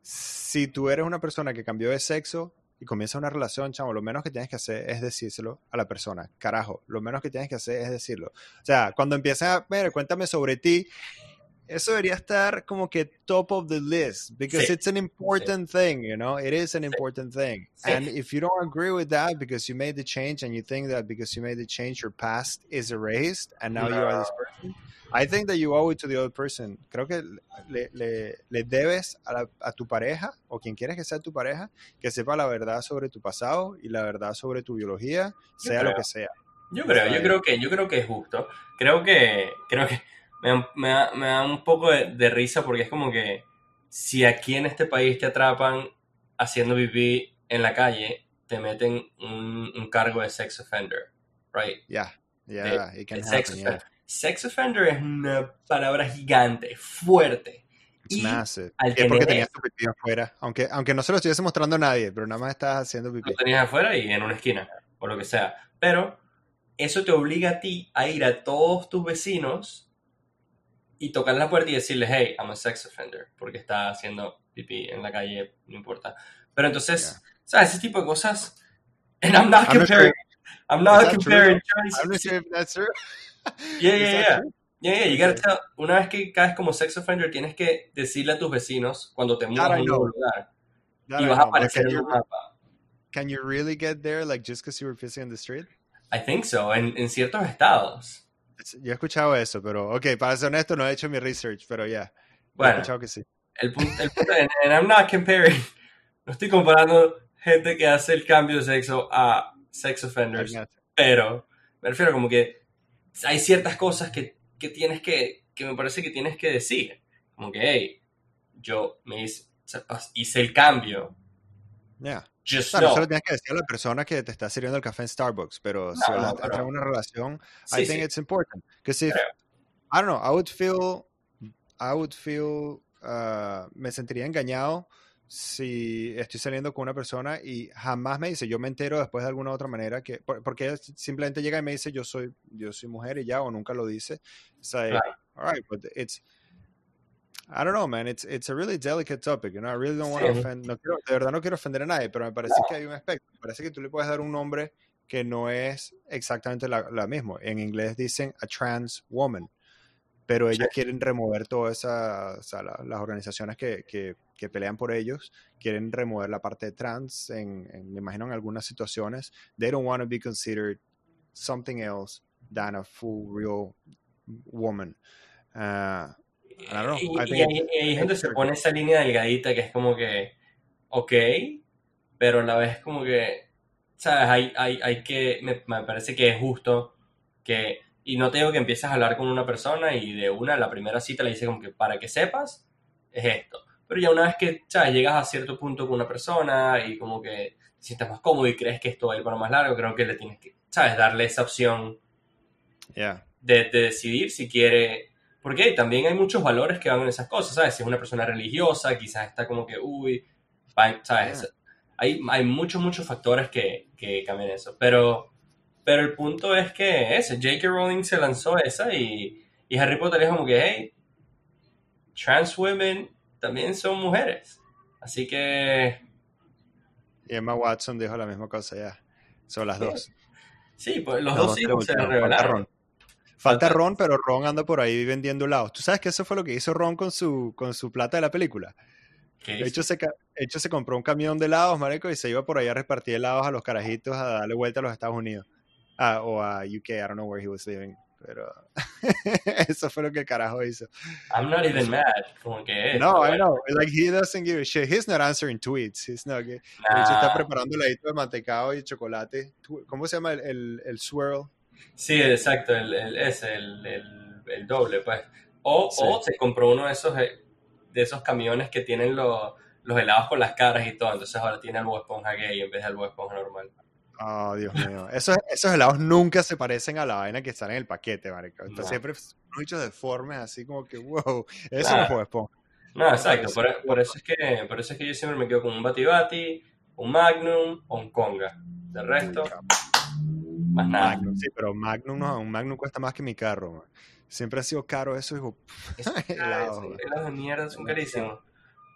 si tú eres una persona que cambió de sexo y comienza una relación, chamo, lo menos que tienes que hacer es decírselo a la persona. Carajo, lo menos que tienes que hacer es decirlo. O sea, cuando empiezas a ver, cuéntame sobre ti, eso debería estar como que top of the list because Sí. it's an important thing, you know. It is an Sí. important thing. And if you don't agree with that because you made the change and you think that because you made the change your past is erased and now you are this person, I think that you owe it to the other person. Creo que le, le, le debes a, la- a tu pareja o quien quieres que sea tu pareja que sepa la verdad sobre tu pasado y la verdad sobre tu biología, sea lo que sea. Yo creo, yo creo que, yo creo que es justo. Creo que, creo que me, da- me da, me da un poco de, de risa porque es como que si aquí en este país te atrapan haciendo pipí en la calle, te meten un, un cargo de sex offender, right? Yeah, yeah, it can El happen. sex, Yeah. offender. sex offender es una palabra gigante, fuerte. It's Y massive. al es porque tenías tu pipí afuera, aunque, aunque no se lo estuviese mostrando a nadie, pero nada más estás haciendo pipí. lo tenías afuera y en una esquina, o lo que sea. Pero eso te obliga a ti a ir a todos tus vecinos y tocar la puerta y decirles, hey, I'm a sex offender, porque está haciendo pipí en la calle, no importa. Pero entonces, ¿sabes? Ese tipo de cosas. And I'm not I'm not comparing. I'm not comparing. I'm not sure if that's true. [laughs] Yeah, yeah, yeah. true? Yeah, yeah, you gotta tell- una vez que caes como sex offender, tienes que decirle a tus vecinos cuando te mudas a un nuevo lugar That y I vas a know, aparecer en un mapa. can you really get there, like, just because you were pissing in the street? I think so, en, en ciertos estados. Yo he escuchado eso, pero, ok, para ser honesto, no he hecho mi research, pero ya, yeah, he Bueno, escuchado que sí. el punto, el punto and I'm not comparing, [laughs] no estoy comparando gente que hace el cambio de sexo a sex offenders, pero me refiero como que hay ciertas cosas que, que tienes que, que me parece que tienes que decir. Como que, hey, yo me hice, hice el cambio. Yeah. Just Claro, know. eso lo tienes que decir a la persona que te está sirviendo el café en Starbucks, pero si No, vas a entrar en una relación, Sí, I think sí. it's important. Because if. I don't know, I would feel, I would feel, uh, me sentiría engañado si estoy saliendo con una persona y jamás me dice, yo me entero después de alguna otra manera que, por- porque ella simplemente llega y me dice, yo soy, yo soy mujer y ya, o nunca lo dice. It's like, Claro. all right, but it's, I don't know, man, it's, it's a really delicate topic, you know, I really don't want to offend, no quiero- de verdad no quiero ofender a nadie, pero me parece que hay un aspecto, me parece que tú le puedes dar un nombre que no es exactamente la, la mismo. En inglés dicen a trans woman, pero ellos quieren remover toda esa, o sea, la- las organizaciones que, que, que pelean por ellos, quieren remover la parte de trans, en, en- me imagino en algunas situaciones. They don't want to be considered something else than a full, real woman. Ah, I don't know, Y, I y think ahí, y ahí es donde se pone esa línea delgadita que es como que, ok, pero a la vez como que, ¿sabes? Hay, hay, hay que, me, me parece que es justo que, y no te digo que empieces a hablar con una persona y de una, la primera cita le dice como que para que sepas, es esto. Pero ya una vez que, ¿sabes? Llegas a cierto punto con una persona y como que te sientes más cómodo y crees que esto va a ir para más largo, creo que le tienes que, ¿sabes? Darle esa opción yeah. de, de decidir si quiere. Porque también hay muchos valores que van en esas cosas, ¿sabes? Si es una persona religiosa, quizás está como que, uy, ¿sabes? Yeah. Hay, hay muchos, muchos factores que, que cambian eso. Pero, pero el punto es que ese, J.K. Rowling se lanzó esa y, y Harry Potter es como que, hey, trans women también son mujeres. Así que, Y Emma Watson dijo la misma cosa ya. Son las Sí, dos. sí, pues los dos se hijos se revelaron. Falta Ron, pero Ron anda por ahí vendiendo helados. ¿Tú sabes que eso fue lo que hizo Ron con su, con su plata de la película? ¿Qué De hecho, se, hecho, se compró un camión de helados, marico, y se iba por ahí a repartir helados a los carajitos a darle vuelta a los Estados Unidos. Ah, o a UK, I don't know where he was living. Pero [laughs] eso fue lo que el carajo hizo. I'm not even mad. Como que, No, I know. Like, he doesn't give a shit. He's not answering tweets. He's not... De hecho, está nah. preparando heladito de mantecado y chocolate. ¿Cómo se llama el, el, el swirl? Sí, exacto, el, el, ese, el, el, el doble, pues. O, Sí. o se compró uno de esos, eh, de esos camiones que tienen los, los helados con las caras y todo, entonces ahora tiene el Bob Esponja gay en vez del Bob Esponja normal. Oh, Dios mío. [laughs] Esos, esos helados nunca se parecen a la vaina que están en el paquete, marico. Entonces, No. siempre son hechos deformes, así como que, wow, eso Claro. no fue Esponja. No, exacto, por, por eso es que, por eso es que yo siempre me quedo con un Bati Bati, un Magnum o un Conga. De resto, más nada. Magnum, sí, pero Magnum no, un Magnum cuesta más que mi carro. man. Siempre ha sido caro eso, hijo. [laughs] Esos helados de mierda son carísimos.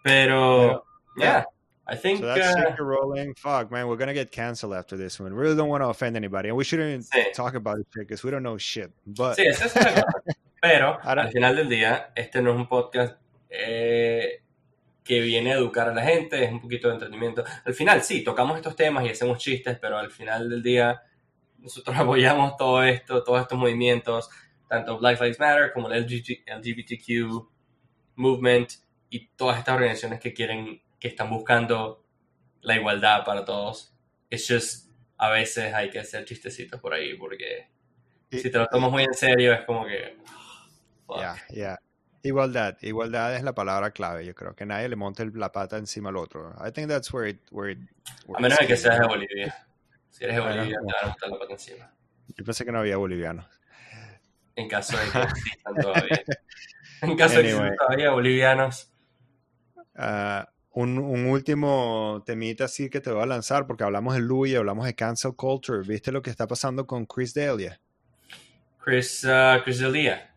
Pero, yeah, I think, So that's uh, rolling. Fuck, man, we're gonna get canceled after this one. We really don't want to offend anybody, and we shouldn't Sí. talk about it because we don't know shit. But sí, esa es cosa. [laughs] Pero, al final del día, este no es un podcast eh, que viene a educar a la gente, es un poquito de entretenimiento. Al final, sí, tocamos estos temas y hacemos chistes, pero al final del día, nosotros [laughs] apoyamos todo esto, todos estos movimientos, tanto Black Lives Matter como el LGBT LGBTQ movement y todas estas organizaciones que quieren, que están buscando la igualdad para todos. It's just, a veces hay que hacer chistecitos por ahí porque Y- si te lo tomas muy en serio es como que... fuck. yeah, yeah. Igualdad, igualdad es la palabra clave. Yo creo que nadie le monte la pata encima al otro. I think that's where it, where it, where A menos de que seas de Bolivia. Si eres Bueno, Bolivia, como- te van a botar la pata encima. Yo pensé que no había bolivianos. En caso de que existan todavía. [laughs] En caso de que existan todavía bolivianos. Ah, un, un último temita así que te voy a lanzar, porque hablamos de Louis y hablamos de cancel culture. ¿Viste lo que está pasando con Chris D'Elia? Chris, uh, Chris D'Elia.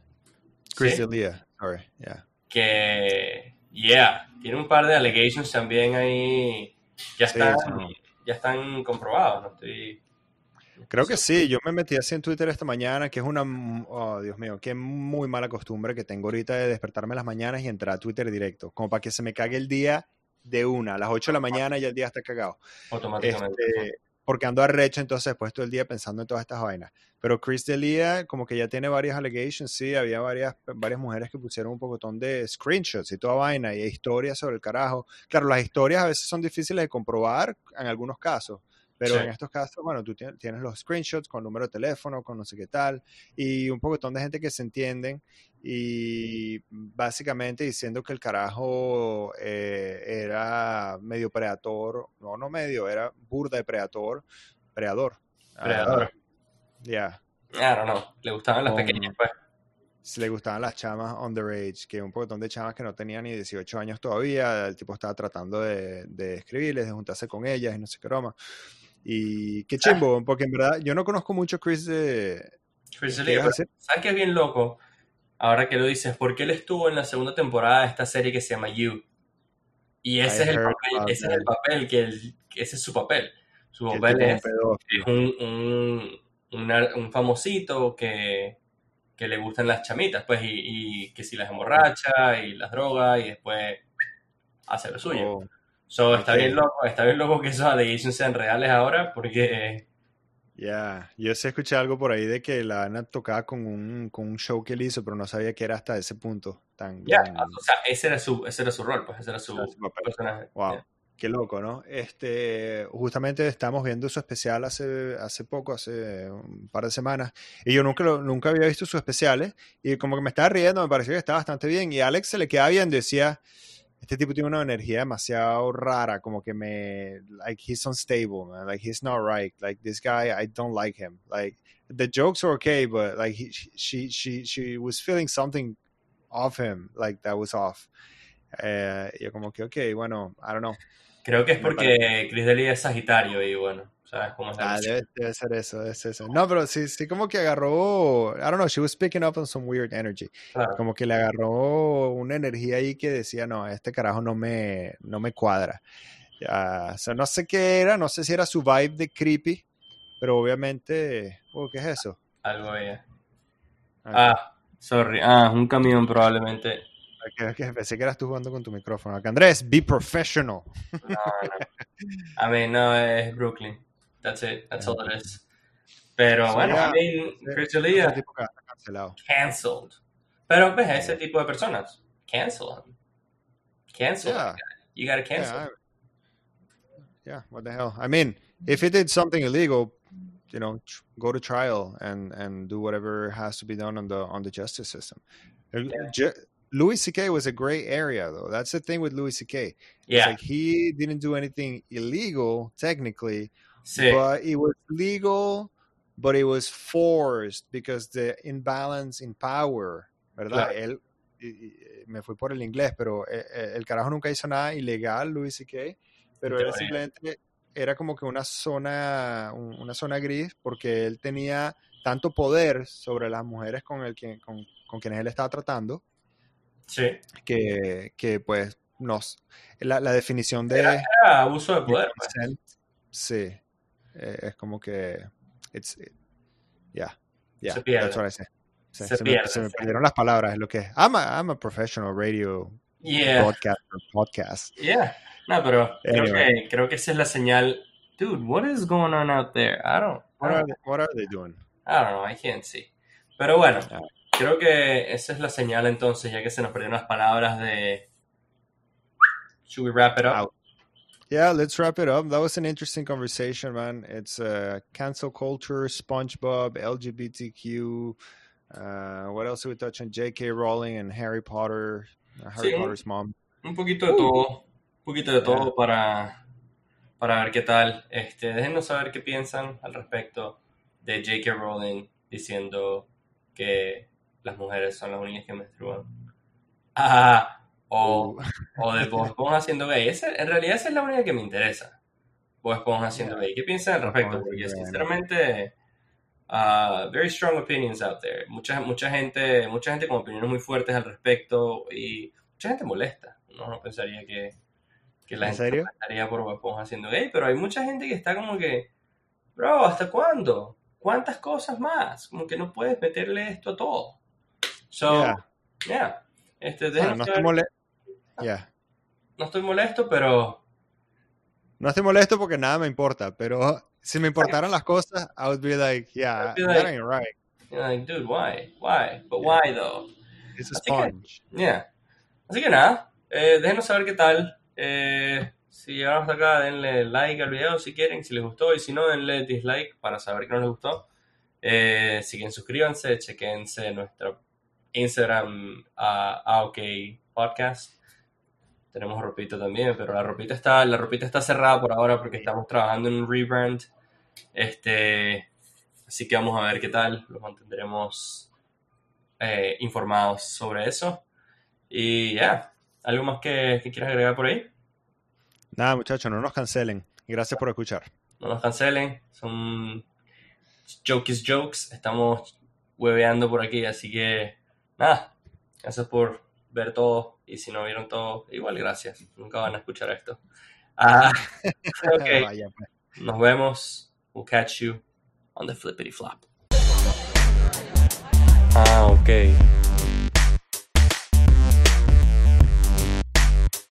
Chris ¿sí? D'Elia, sorry, yeah. Que, yeah, tiene un par de allegations también ahí. Ya Sí, están, sí. Ya están comprobados. No estoy... Creo que sí, yo me metí así en Twitter esta mañana, que es una, oh Dios mío, qué muy mala costumbre que tengo ahorita de despertarme las mañanas y entrar a Twitter directo, como para que se me cague el día de una, a las 8 de la mañana y el día está cagado. Automáticamente. Este, porque ando arrecho entonces después todo el día pensando en todas estas vainas. Pero Chris D'Elia como que ya tiene varias allegations, sí, había varias, varias mujeres que pusieron un pocotón de screenshots y toda vaina y historias sobre el carajo. Claro, las historias a veces son difíciles de comprobar en algunos casos, pero Sí. en estos casos, bueno, tú tien- tienes los screenshots con número de teléfono, con no sé qué tal, y un pocotón de gente que se entienden y básicamente diciendo que el carajo eh, era medio predator, no, no medio, era burda de predator, predador. Ah, Predador. Ya, I don't know. Le gustaban las pequeñas, pues. si le gustaban las chamas underage, que un montón de chamas que no tenían ni 18 años todavía, el tipo estaba tratando de, de escribirles, de juntarse con ellas y no sé qué broma. Y qué chimbo, porque en verdad yo no conozco mucho a Chris de... Chris. ¿Sabes qué es bien loco? Ahora que lo dices, porque él estuvo en la segunda temporada de esta serie que se llama You. Y ese, I es el, papel, ese es el papel que, que ese es su papel. Su el papel es un es, un, un, famosito que, que le gustan las chamitas, pues, y, y que si las emborracha y las droga y después hace lo suyo. Oh, So, está ok. bien loco, está bien loco que esos allegations sean reales ahora, porque Ya, yo sí escuché algo por ahí de que la Ana tocaba con un, con un show que él hizo, pero no sabía que era hasta ese punto tan... ya, tan- o sea, ese era su, ese era su rol, pues, ese era su Era su papel. personaje. Wow. Ya. Qué loco, ¿no? Este, justamente estamos viendo su especial hace, hace poco, hace un par de semanas, y yo nunca, lo- nunca había visto sus especiales, y como que me estaba riendo, me pareció que estaba bastante bien, y a Alex se le quedaba bien, decía, este tipo tiene una energía demasiado rara, como que me, like, he's unstable, man, like, he's not right, like, this guy, I don't like him, like, the jokes are okay, but, like, he, she, she, she was feeling something off him, like, that was off. Eh, yo como que, ok, bueno, I don't know. Creo que es porque Chris D'Elia es Sagitario y bueno, Ah, debe, debe ser eso, debe ser eso. No, pero sí, sí como que agarró, I don't know, she was picking up on some weird energy. Claro. Como que le agarró una energía ahí que decía, no, este carajo no me, no me cuadra. Ya, o sea, no sé qué era, no sé si era su vibe de creepy, pero obviamente, oh, ¿qué es eso? Algo ella. Ok, Ah, sorry. Ah, un camión probablemente. ok, ok, pensé que eras tú jugando con tu micrófono. Acá, Andrés, be professional. No, no. [laughs] I mean, no, es Brooklyn. That's it. That's all it is. Pero So, bueno, yeah, I mean, Chris D'Elia, tipo que está cancelado. cancelled. Pero ves, ese tipo de personas, cancel him. Cancel Yeah. guy. You gotta cancel. Yeah, I- yeah, what the hell? I mean, if he did something illegal, you know, tr- go to trial and and do whatever has to be done on the on the justice system. Yeah. Ju- Louis C.K. was a gray area, though. That's the thing with Louis C.K. Yeah, like he didn't do anything illegal technically, sí. but it was legal, but it was forced because the imbalance in power, ¿verdad? Claro. Él, y- me fui por el inglés, pero eh, eh, el carajo nunca hizo nada ilegal, Louis C.K., pero era simplemente era como que una zona, una zona gris, porque él tenía tanto poder sobre las mujeres con, el, con, con quienes él estaba tratando, sí. que, que pues nos, la, la definición de... Era, abuso de poder. Pues. Sí, eh, es como que... It's, yeah, yeah, se pierde. That's what I say. Se, Se se pierde, me, se me perdieron las palabras, es lo que es. I'm a, I'm a professional radio Yeah. broadcaster, podcast. Yeah. No, pero creo Anyway. que, creo que esa es la señal. Dude, what is going on out there? I don't, I What are, don't, they, what are they doing? I don't know, I can't see. Pero bueno, Ah. creo que esa es la señal entonces, ya que se nos perdieron las palabras de... Should we wrap it up? Out. Yeah, let's wrap it up. That was an interesting conversation, man. It's uh, cancel culture, SpongeBob, LGBTQ. Uh, what else did we touch on? J.K. Rowling and Harry Potter, uh, Harry Sí, Potter's mom. Un poquito de todo, un poquito de todo para, para ver qué tal. Este, déjenos saber qué piensan al respecto de J.K. Rowling diciendo que las mujeres son las únicas que menstruan. Ah, o, Uh, o de Bob Esponja haciendo gay. Ese- en realidad esa es la única que me interesa. Bob Esponja haciendo gay. ¿Qué piensan al respecto? Porque sinceramente, uh, very strong opinions out there. Mucha, mucha gente, mucha gente con opiniones muy fuertes al respecto y mucha gente molesta. Uno no pensaría que, que la ¿En gente serio? estaría por Bob Esponja haciendo gay, pero hay mucha gente que está como que, bro, ¿hasta cuándo? ¿Cuántas cosas más? Como que no puedes meterle esto a todo. So, Yeah. yeah. Este, bueno, no, estoy mole- yeah. no estoy molesto, pero no estoy molesto porque nada me importa, pero si me importaran las cosas, I would be like, yeah, be that like- ain't right. you're like, dude, why? Why? But why though? It's a Así que- sponge. Yeah. Así que nada, eh, déjenos saber qué tal. Eh, si llegaron hasta acá, denle like al video si quieren, si les gustó, y si no, denle dislike para saber que no les gustó. Eh, si quieren, suscríbanse, chequense nuestro Instagram a AOK Podcast. Tenemos ropita también, pero la ropita está, la ropita está cerrada por ahora porque estamos trabajando en un rebrand. Este, así que vamos a ver qué tal. Los mantendremos eh, informados sobre eso. Y ya, ¿algo más que, que quieras agregar por ahí? Nada, muchachos, no nos cancelen. Gracias por escuchar. No nos cancelen, son jokes jokes, estamos hueveando por aquí, así que nada, gracias por ver todo y si no vieron todo, igual gracias, nunca van a escuchar esto. Ah, [laughs] ok, Vaya, pues. nos vemos, we'll catch you on the flippity flop. Ah, ok.